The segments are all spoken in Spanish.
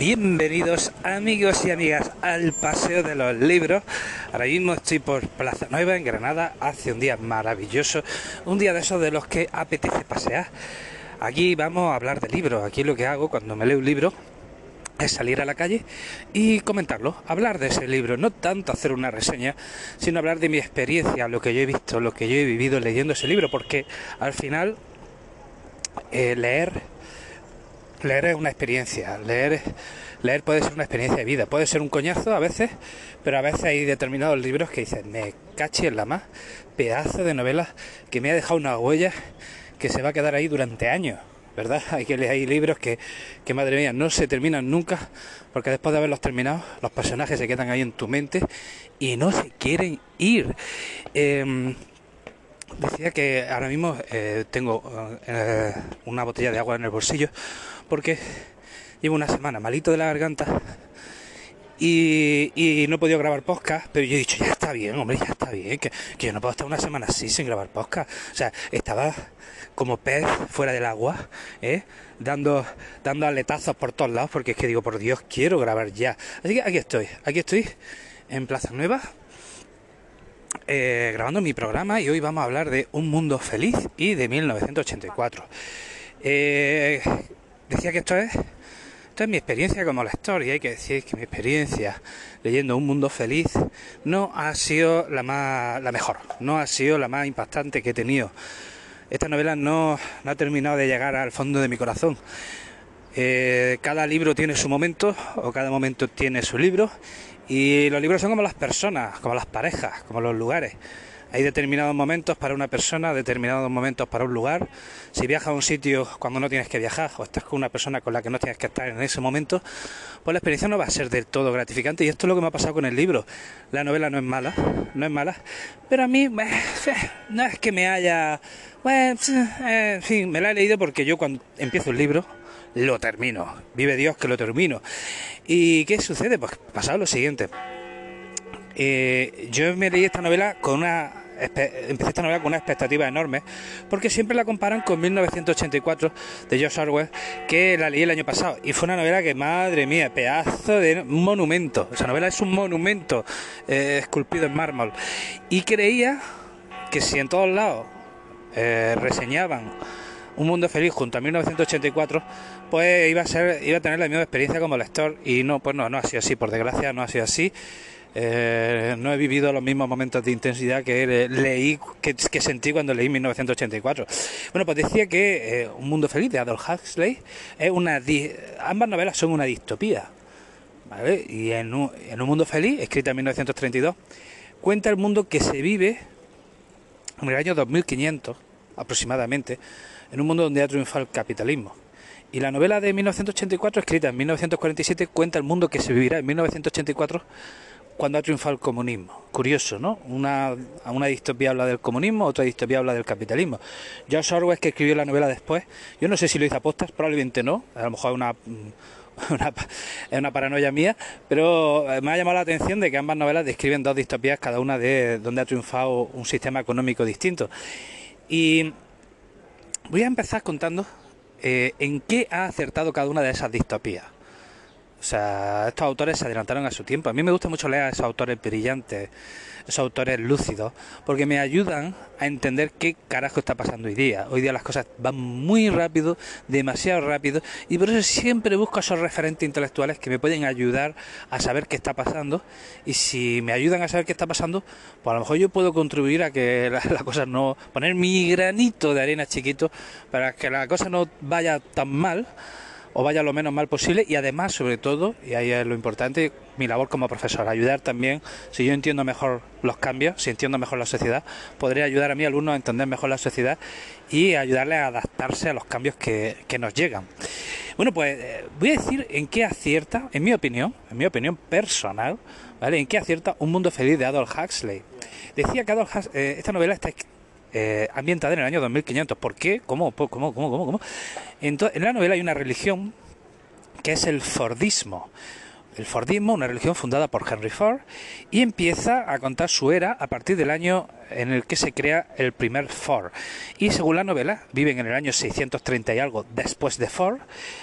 Bienvenidos amigos y amigas al Paseo de los Libros. Ahora mismo estoy por Plaza Nueva en Granada. Hace un día maravilloso, un día de esos de los que apetece pasear. Aquí vamos a hablar de libros. Aquí lo que hago cuando me leo un libro es salir a la calle y comentarlo, hablar de ese libro, no tanto hacer una reseña, sino hablar de mi experiencia, lo que yo he visto, lo que yo he vivido leyendo ese libro, porque al final eh, leer leer es una experiencia, leer, leer puede ser una experiencia de vida, puede ser un coñazo a veces, pero a veces hay determinados libros que dicen, me caché en la más, pedazo de novelas que me ha dejado una huella que se va a quedar ahí durante años. ¿Verdad? Hay que leer libros que, que, madre mía, no se terminan nunca, porque después de haberlos terminado, los personajes se quedan ahí en tu mente y no se quieren ir. Em, decía que ahora mismo eh, tengo eh, una botella de agua en el bolsillo porque llevo una semana malito de la garganta y, no he podido grabar podcast, pero yo he dicho, ya está bien, hombre, ya está bien, que, yo no puedo estar una semana así sin grabar podcast. O sea, estaba como pez fuera del agua, ¿eh? dando, dando aletazos por todos lados, porque es que digo, por Dios, quiero grabar ya. Así que aquí estoy, aquí estoy, en Plaza Nueva, eh, grabando mi programa y hoy vamos a hablar de Un Mundo Feliz y de 1984. Eh, decía que esto es, esto es mi experiencia como lector y hay que decir que mi experiencia leyendo Un Mundo Feliz no ha sido la, más, la mejor, no ha sido la más impactante que he tenido. Esta novela no, ha terminado de llegar al fondo de mi corazón. Eh, cada libro tiene su momento o cada momento tiene su libro y los libros son como las personas, como las parejas, como los lugares. Hay determinados momentos para una persona, determinados momentos para un lugar. Si viajas a un sitio cuando no tienes que viajar o estás con una persona con la que no tienes que estar en ese momento, pues la experiencia no va a ser del todo gratificante. Y esto es lo que me ha pasado con el libro. La novela no es mala, no es mala, pero a mí no es que me haya... Bueno, eh, en fin, me la he leído porque yo cuando empiezo el libro lo termino. Vive Dios que lo termino. ¿Y qué sucede? Pues pasado lo siguiente. Eh, yo me leí esta novela con una empecé esta novela con una expectativa enorme, porque siempre la comparan con 1984 de George Orwell, que la leí el año pasado. Y fue una novela que, madre mía, pedazo de monumento. Esa novela es un monumento eh, esculpido en mármol. Y creía que si en todos lados eh, reseñaban Un Mundo Feliz junto a 1984, pues iba a, ser, iba a tener la misma experiencia como lector. Y no, pues no, no ha sido así, por desgracia no ha sido así. Eh, no he vivido los mismos momentos de intensidad que leí, que, sentí cuando leí 1984. Bueno, pues decía que eh, Un Mundo Feliz de Adolf Huxley es una. Ambas novelas son una distopía. ¿vale? Y en un, en un Mundo Feliz, escrita en 1932, cuenta el mundo que se vive en el año 2500 aproximadamente, en un mundo donde ha triunfado el capitalismo. Y la novela de 1984, escrita en 1947, cuenta el mundo que se vivirá en 1984 cuando ha triunfado el comunismo. Curioso, ¿no? Una, una distopía habla del comunismo, otra distopía habla del capitalismo. George Orwell, que escribió la novela después, yo no sé si lo hizo a postas, probablemente no, a lo mejor es una, una, una paranoia mía, pero eh, me ha llamado la atención de que ambas novelas describen dos distopías, cada una de donde ha triunfado un sistema económico distinto. Y voy a empezar contando eh, en qué ha acertado cada una de esas distopías. O sea, estos autores se adelantaron a su tiempo. A mí me gusta mucho leer a esos autores brillantes, esos autores lúcidos, porque me ayudan a entender qué carajo está pasando hoy día. Hoy día las cosas van muy rápido, demasiado rápido, y por eso siempre busco esos referentes intelectuales que me pueden ayudar a saber qué está pasando. Y si me ayudan a saber qué está pasando, pues a lo mejor yo puedo contribuir a que las la cosas no. poner mi granito de arena chiquito para que la cosa no vaya tan mal o vaya lo menos mal posible y además, sobre todo, y ahí es lo importante, mi labor como profesor, ayudar también, si yo entiendo mejor los cambios, si entiendo mejor la sociedad, podría ayudar a mi alumno a entender mejor la sociedad y ayudarle a adaptarse a los cambios que, que nos llegan. Bueno, pues eh, voy a decir en qué acierta, en mi opinión, en mi opinión personal, ¿vale? En qué acierta Un Mundo Feliz de Adolf Huxley. Decía que Adolf Huxley, eh, esta novela está eh, ambientada en el año 2500. ¿Por qué? ¿Cómo? ¿Cómo? ¿Cómo? ¿Cómo? En, en la novela hay una religión que es el Fordismo. el Fordismo, una religión fundada por Henry Ford, y empieza a contar su era a partir del año en el que se crea el primer Ford. Y según la novela, viven en el año 630 y algo después de Ford,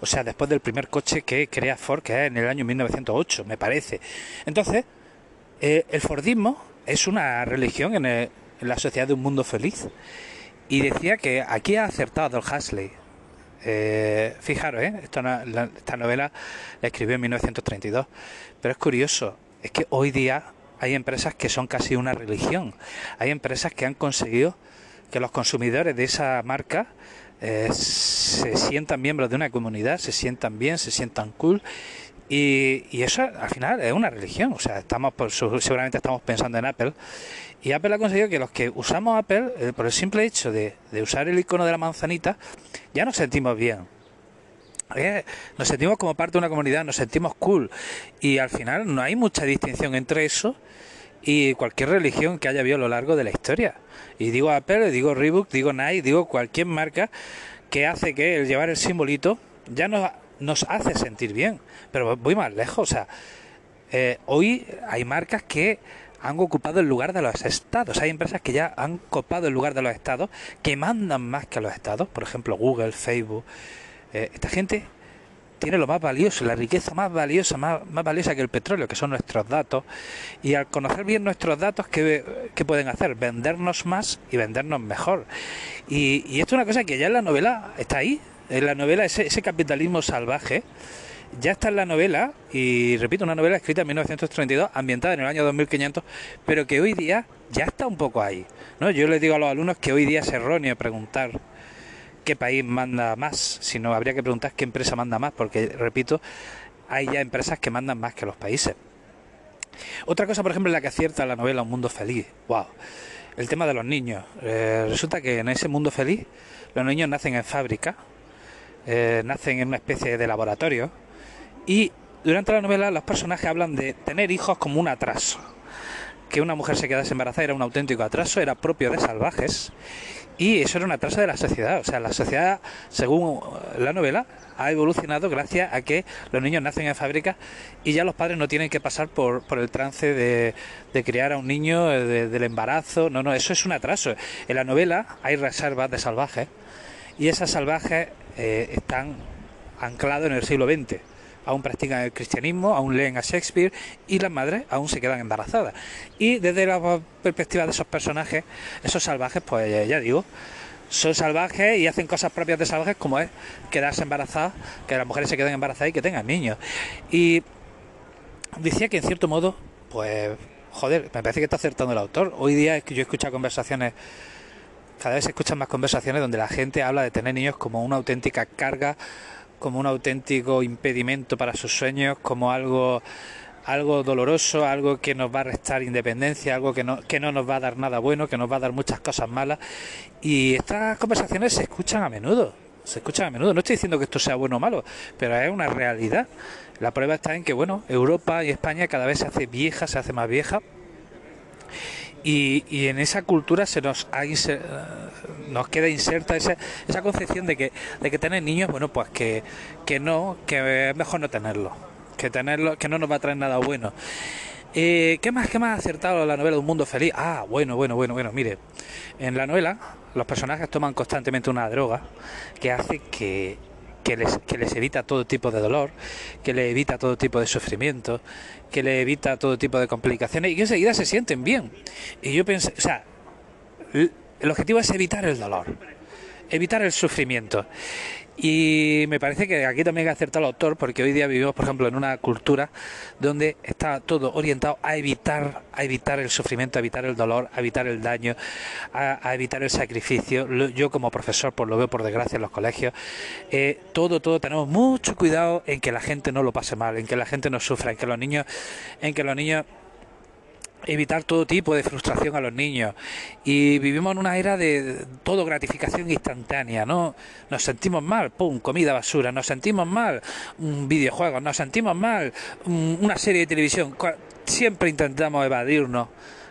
o sea, después del primer coche que crea Ford, que es en el año 1908, me parece. Entonces, eh, el Fordismo es una religión en, la sociedad de un mundo feliz. Y decía que aquí ha acertado el Hasley, eh, fijaros, ¿eh? esta, novela la escribió en 1932, pero es curioso, es que hoy día hay empresas que son casi una religión, hay empresas que han conseguido que los consumidores de esa marca eh, se sientan miembros de una comunidad, se sientan bien, se sientan cool y, eso al final es una religión. O sea, estamos seguramente estamos pensando en Apple. Y Apple ha conseguido que los que usamos Apple, eh, por el simple hecho de, usar el icono de la manzanita, ya nos sentimos bien. Eh, nos sentimos como parte de una comunidad, nos sentimos cool. Y al final no hay mucha distinción entre eso y cualquier religión que haya habido a lo largo de la historia. Y digo Apple, digo Reebok, digo Nike, digo cualquier marca que hace que el llevar el simbolito ya no nos hace sentir bien. Pero voy más lejos, o sea, eh, hoy hay marcas que han ocupado el lugar de los estados. Hay empresas que ya han copado el lugar de los estados, que mandan más que los estados. Por ejemplo, Google, Facebook. Eh, esta gente tiene lo más valioso, la riqueza más valiosa, más, más, valiosa que el petróleo, que son nuestros datos. Y al conocer bien nuestros datos, ¿qué, pueden hacer? Vendernos más y vendernos mejor. Y, y, esto es una cosa que ya en la novela está ahí. En la novela, ese, ese capitalismo salvaje ya está en la novela, y repito, una novela escrita en 1932, ambientada en el año 2500, pero que hoy día ya está un poco ahí. ¿no? Yo les digo a los alumnos que hoy día es erróneo preguntar qué país manda más, sino habría que preguntar qué empresa manda más, porque, repito, hay ya empresas que mandan más que los países. Otra cosa, por ejemplo, en la que acierta la novela Un Mundo Feliz. ¡Wow! El tema de los niños. Eh, resulta que en ese mundo feliz los niños nacen en fábrica, eh, nacen en una especie de laboratorio, y durante la novela los personajes hablan de tener hijos como un atraso. Que una mujer se quedase embarazada era un auténtico atraso, era propio de salvajes. Y eso era un atraso de la sociedad. O sea, la sociedad, según la novela, ha evolucionado gracias a que los niños nacen en fábrica y ya los padres no tienen que pasar por, por el trance de, de criar a un niño, del embarazo. No, no, eso es un atraso. En la novela hay reservas de salvajes y esas salvajes eh, están anclados en el siglo XX aún practican el cristianismo, aún leen a Shakespeare y las madres aún se quedan embarazadas. Y desde la perspectiva de esos personajes, esos salvajes, pues ya digo, son salvajes y hacen cosas propias de salvajes como es quedarse embarazadas, que las mujeres se queden embarazadas y que tengan niños. Y decía que en cierto modo, pues, joder, me parece que está acertando el autor. Hoy día es que yo he escuchado conversaciones cada vez se escuchan más conversaciones donde la gente habla de tener niños como una auténtica carga como un auténtico impedimento para sus sueños, como algo algo doloroso, algo que nos va a restar independencia, algo que no, que no nos va a dar nada bueno, que nos va a dar muchas cosas malas. Y estas conversaciones se escuchan a menudo, se escuchan a menudo. No estoy diciendo que esto sea bueno o malo, pero es una realidad. La prueba está en que, bueno, Europa y España cada vez se hace vieja, se hace más vieja. Y, y en esa cultura se nos ha, nos queda inserta esa, esa concepción de que, de que tener niños, bueno, pues que, que no, que es mejor no tenerlo, que tenerlo, que no nos va a traer nada bueno. Eh, ¿Qué más, qué más acertado la novela de Un Mundo Feliz? Ah, bueno, bueno, bueno, bueno, mire, en la novela los personajes toman constantemente una droga que hace que, que les, que les evita todo tipo de dolor, que les evita todo tipo de sufrimiento, que les evita todo tipo de complicaciones y que enseguida se sienten bien. Y yo pensé, o sea, el objetivo es evitar el dolor, evitar el sufrimiento. Y me parece que aquí también ha acertado el autor, porque hoy día vivimos, por ejemplo, en una cultura donde está todo orientado a evitar, a evitar el sufrimiento, a evitar el dolor, a evitar el daño, a, evitar el sacrificio. Yo como profesor, pues lo veo por desgracia en los colegios, eh, todo, todo tenemos mucho cuidado en que la gente no lo pase mal, en que la gente no sufra, en que los niños, en que los niños evitar todo tipo de frustración a los niños. Y vivimos en una era de todo gratificación instantánea, ¿no? Nos sentimos mal, pum, comida basura, nos sentimos mal, un videojuego, nos sentimos mal, una serie de televisión, siempre intentamos evadirnos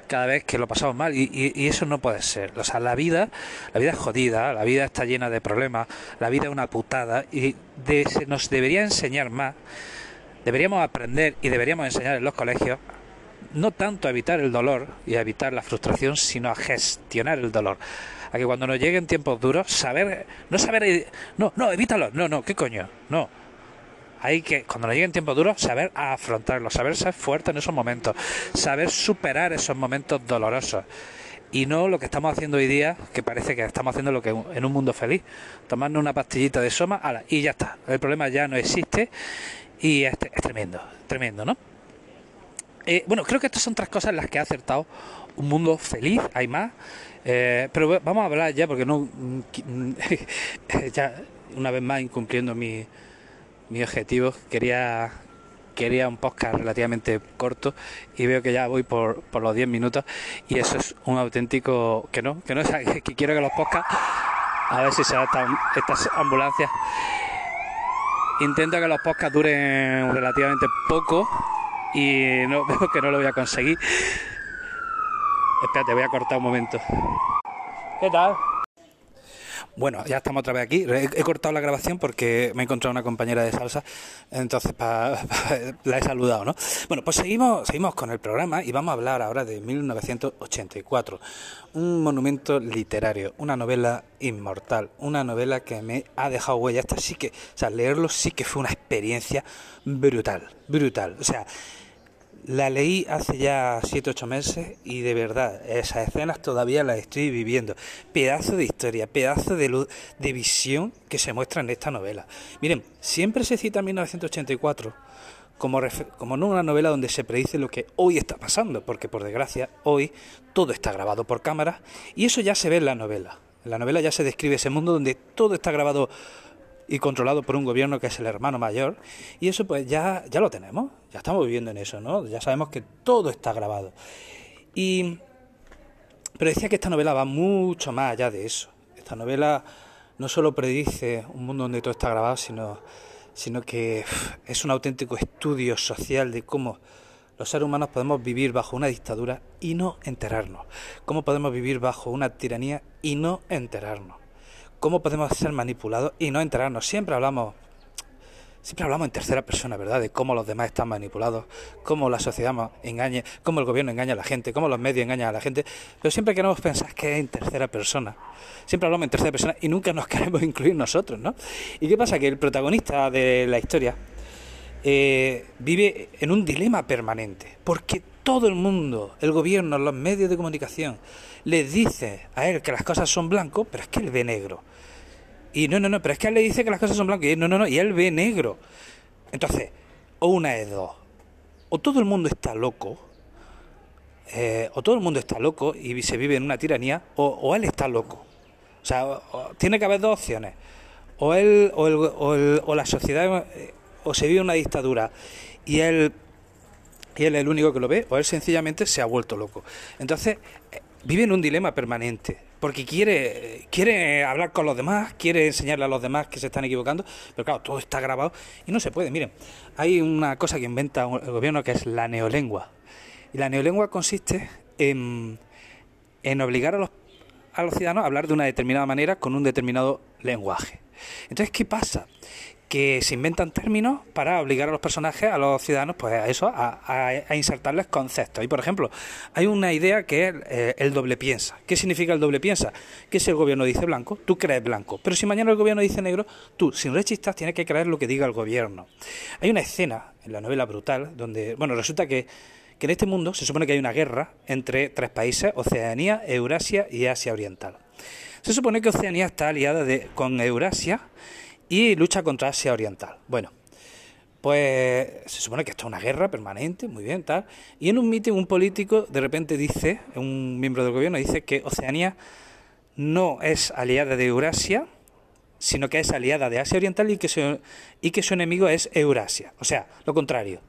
cada vez que lo pasamos mal y, y, eso no puede ser. O sea, la vida, la vida es jodida, la vida está llena de problemas, la vida es una putada y de, se nos debería enseñar más. Deberíamos aprender y deberíamos enseñar en los colegios no tanto a evitar el dolor y a evitar la frustración, sino a gestionar el dolor. A que cuando nos lleguen tiempos duros, saber, no saber, no, no, evítalo, no, no, ¿qué coño? No. Hay que, cuando nos lleguen tiempos duros, saber afrontarlos, saber ser fuerte en esos momentos, saber superar esos momentos dolorosos. Y no lo que estamos haciendo hoy día, que parece que estamos haciendo lo que en un mundo feliz, tomando una pastillita de soma y ya está. El problema ya no existe y es, es tremendo, tremendo, ¿no? Eh, bueno, creo que estas son tres cosas en las que ha acertado un mundo feliz, hay más. Eh, pero vamos a hablar ya, porque no. ya una vez más incumpliendo mi, mi objetivo, quería quería un podcast relativamente corto y veo que ya voy por, por los 10 minutos y eso es un auténtico que no, que no que quiero que los podcasts a ver si se adaptan estas ambulancias intento que los podcasts duren relativamente poco y no, veo que no lo voy a conseguir. Espérate, voy a cortar un momento. ¿Qué tal? Bueno, ya estamos otra vez aquí. He, cortado la grabación porque me he encontrado una compañera de salsa, entonces la he saludado, ¿no? Bueno, pues seguimos, seguimos con el programa y vamos a hablar ahora de 1984, un monumento literario, una novela inmortal, una novela que me ha dejado huella. Esta sí que, o sea, leerlo sí que fue una experiencia brutal, brutal. O sea, la leí hace ya 7 ocho meses y de verdad, esas escenas todavía las estoy viviendo. Pedazo de historia, pedazo de, luz, de visión que se muestra en esta novela. Miren, siempre se cita 1984 como, como no una novela donde se predice lo que hoy está pasando, porque por desgracia hoy todo está grabado por cámara y eso ya se ve en la novela. En la novela ya se describe ese mundo donde todo está grabado y controlado por un gobierno que es el hermano mayor. Y eso pues ya, ya lo tenemos, ya estamos viviendo en eso, ¿no? Ya sabemos que todo está grabado. Y, pero decía que esta novela va mucho más allá de eso. Esta novela no solo predice un mundo donde todo está grabado, sino, sino que es un auténtico estudio social de cómo los seres humanos podemos vivir bajo una dictadura y no enterarnos. Cómo podemos vivir bajo una tiranía y no enterarnos cómo podemos ser manipulados y no enterarnos. Siempre hablamos, siempre hablamos en tercera persona, ¿verdad? De cómo los demás están manipulados, cómo la sociedad engaña, cómo el gobierno engaña a la gente, cómo los medios engañan a la gente. Pero siempre queremos pensar que es en tercera persona. Siempre hablamos en tercera persona y nunca nos queremos incluir nosotros, ¿no? ¿Y qué pasa? Que el protagonista de la historia eh, vive en un dilema permanente, porque todo el mundo, el gobierno, los medios de comunicación, le dice a él que las cosas son blancos, pero es que él ve negro. Y no, no, no, pero es que él le dice que las cosas son blancas. Y no, no, no, y él ve negro. Entonces, o una de dos. O todo el mundo está loco, eh, o todo el mundo está loco y se vive en una tiranía, o, él está loco. O sea, tiene que haber dos opciones. O él, o, el, o, el, o la sociedad, eh, o se vive una dictadura y él, y él es el único que lo ve, o él sencillamente se ha vuelto loco. Entonces, vive en un dilema permanente, porque quiere, quiere hablar con los demás, quiere enseñarle a los demás que se están equivocando, pero claro, todo está grabado y no se puede. Miren, hay una cosa que inventa el gobierno que es la neolengua. Y la neolengua consiste en, en obligar a los, a los ciudadanos a hablar de una determinada manera con un determinado lenguaje. Entonces, ¿qué pasa? Que se inventan términos para obligar a los personajes, a los ciudadanos, pues a eso, a, insertarles conceptos. Y por ejemplo, hay una idea que es eh, el doble piensa. ¿Qué significa el doble piensa? Que si el gobierno dice blanco, tú crees blanco. Pero si mañana el gobierno dice negro, tú, sin rechistas, tienes que creer lo que diga el gobierno. Hay una escena en la novela Brutal donde, bueno, resulta que, que en este mundo se supone que hay una guerra entre tres países, Oceanía, Eurasia y Asia Oriental. Se supone que Oceanía está aliada de, con Eurasia y lucha contra Asia Oriental. Bueno, pues se supone que esto es una guerra permanente, muy bien, tal. Y en un mitin un político de repente dice, un miembro del gobierno dice que Oceanía no es aliada de Eurasia, sino que es aliada de Asia Oriental y que su, y que su enemigo es Eurasia. O sea, lo contrario.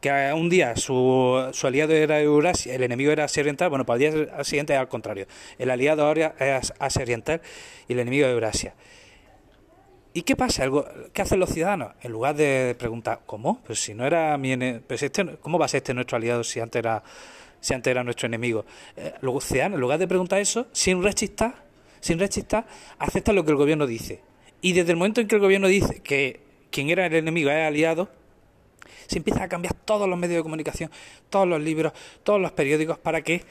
Que un día su, su aliado era Eurasia, el enemigo era Asia Oriental, bueno, para el día siguiente es al contrario. El aliado ahora es Asia Oriental y el enemigo es Eurasia. ¿Y qué pasa? ¿Qué hacen los ciudadanos? En lugar de preguntar, ¿cómo? Pues si no era mi pues este, ¿cómo va a ser este nuestro aliado si antes era, si antes era nuestro enemigo? Eh, los ciudadanos, en lugar de preguntar eso, sin rechistar, sin rechistar, aceptan lo que el gobierno dice. Y desde el momento en que el gobierno dice que quien era el enemigo es aliado, Se empieza a cambiar todos los medios de comunicación, todos los libros, todos los periódicos para que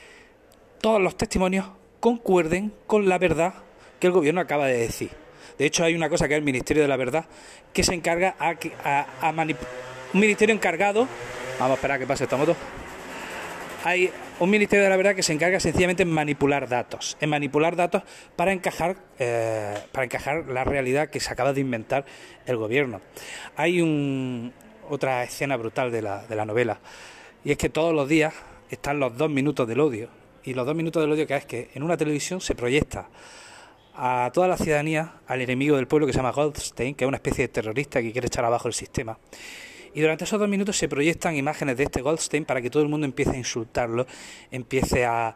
todos los testimonios concuerden con la verdad que el gobierno acaba de decir. De hecho, hay una cosa que es el Ministerio de la Verdad que se encarga a, a, a un ministerio encargado. Vamos a esperar que pase esta moto. Hay un Ministerio de la Verdad que se encarga sencillamente en manipular datos, en manipular datos para encajar, eh, para encajar la realidad que se acaba de inventar el gobierno. Hay un, otra escena brutal de la, de la novela, y es que todos los días están los dos minutos del odio. Y los dos minutos del odio que es que en una televisión se proyecta a toda la ciudadanía al enemigo del pueblo que se llama Goldstein, que es una especie de terrorista que quiere echar abajo el sistema. Y durante esos dos minutos se proyectan imágenes de este Goldstein para que todo el mundo empiece a insultarlo, empiece a,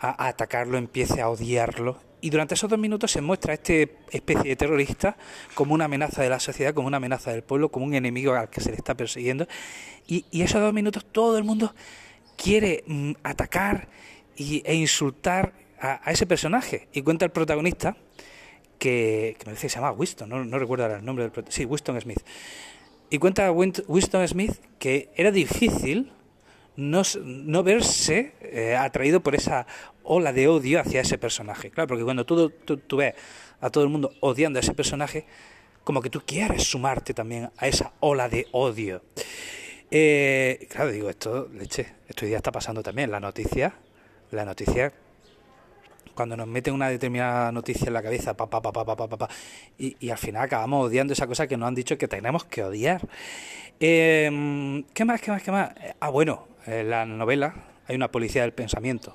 atacarlo, empiece a odiarlo. Y durante esos dos minutos se muestra a este especie de terrorista como una amenaza de la sociedad, como una amenaza del pueblo, como un enemigo al que se le está persiguiendo. Y, esos dos minutos todo el mundo quiere mm, atacar e insultar a, ese personaje. Y cuenta el protagonista, que, me dice que se llama Winston, no, recuerdo el nombre del protagonista. Sí, Winston Smith. Y cuenta Winston Smith que era difícil no, no verse eh, atraído por esa ola de odio hacia ese personaje. Claro, porque cuando tú, tú, ves a todo el mundo odiando a ese personaje, como que tú quieres sumarte también a esa ola de odio. Eh, claro, digo, esto, leche, esto día está pasando también. La noticia, la noticia cuando nos meten una determinada noticia en la cabeza, pa, pa, pa, pa, pa, pa, y, al final acabamos odiando esa cosa que nos han dicho que tenemos que odiar. Eh, ¿Qué más, qué más, qué más? Ah, bueno, en la novela hay una policía del pensamiento.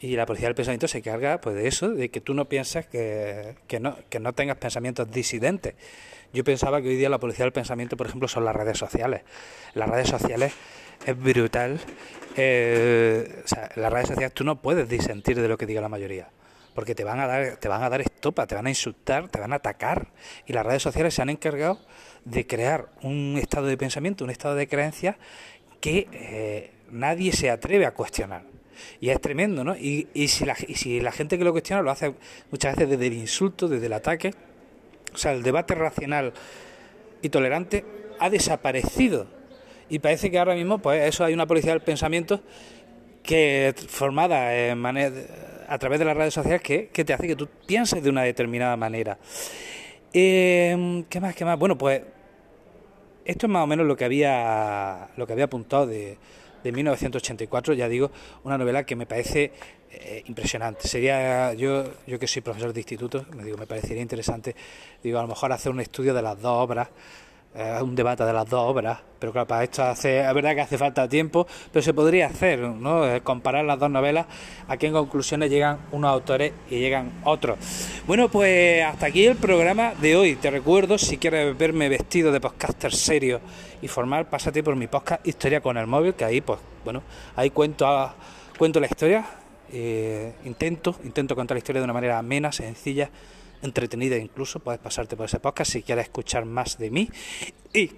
Y la policía del pensamiento se carga pues, de eso, de que tú no piensas que, que, no, que no tengas pensamientos disidentes. Yo pensaba que hoy día la policía del pensamiento, por ejemplo, son las redes sociales. Las redes sociales es brutal. Eh, o sea, las redes sociales tú no puedes disentir de lo que diga la mayoría, porque te van a dar, te van a dar estopa, te van a insultar, te van a atacar. Y las redes sociales se han encargado de crear un estado de pensamiento, un estado de creencia que eh, nadie se atreve a cuestionar. Y es tremendo, ¿no? Y, y, si la, y si la gente que lo cuestiona lo hace muchas veces desde el insulto, desde el ataque, o sea, el debate racional y tolerante ha desaparecido y parece que ahora mismo, pues eso hay una policía del pensamiento que formada en a través de las redes sociales que, te hace que tú pienses de una determinada manera. Eh, ¿Qué más? ¿Qué más? Bueno, pues esto es más o menos lo que había lo que había apuntado de, de 1984, ya digo, una novela que me parece eh, impresionante. Sería yo yo que soy profesor de instituto, me digo, me parecería interesante, digo, a lo mejor hacer un estudio de las dos obras es un debate de las dos obras, pero claro, para esto hace, es verdad que hace falta tiempo, pero se podría hacer, ¿no? Eh, comparar las dos novelas, aquí en conclusiones llegan unos autores y llegan otros. Bueno, pues hasta aquí el programa de hoy. Te recuerdo, si quieres verme vestido de podcaster serio y formal, pásate por mi podcast Historia con el móvil, que ahí, pues, bueno, ahí cuento, cuento la historia, eh, intento, intento contar la historia de una manera amena, sencilla entretenida incluso, puedes pasarte por ese podcast si quieres escuchar más de mí. Y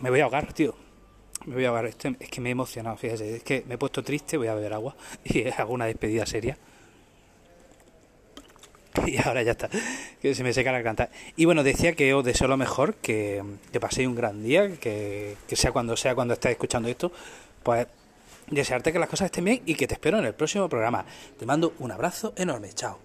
me voy a ahogar, tío. Me voy a ahogar. Este, es que me he emocionado, fíjese. Es que me he puesto triste, voy a beber agua y hago una despedida seria. Y ahora ya está, que se me seca la garganta. Y bueno, decía que os deseo lo mejor, que, que paséis un gran día, que, que sea cuando sea cuando estéis escuchando esto, pues desearte que las cosas estén bien y que te espero en el próximo programa. Te mando un abrazo enorme, chao.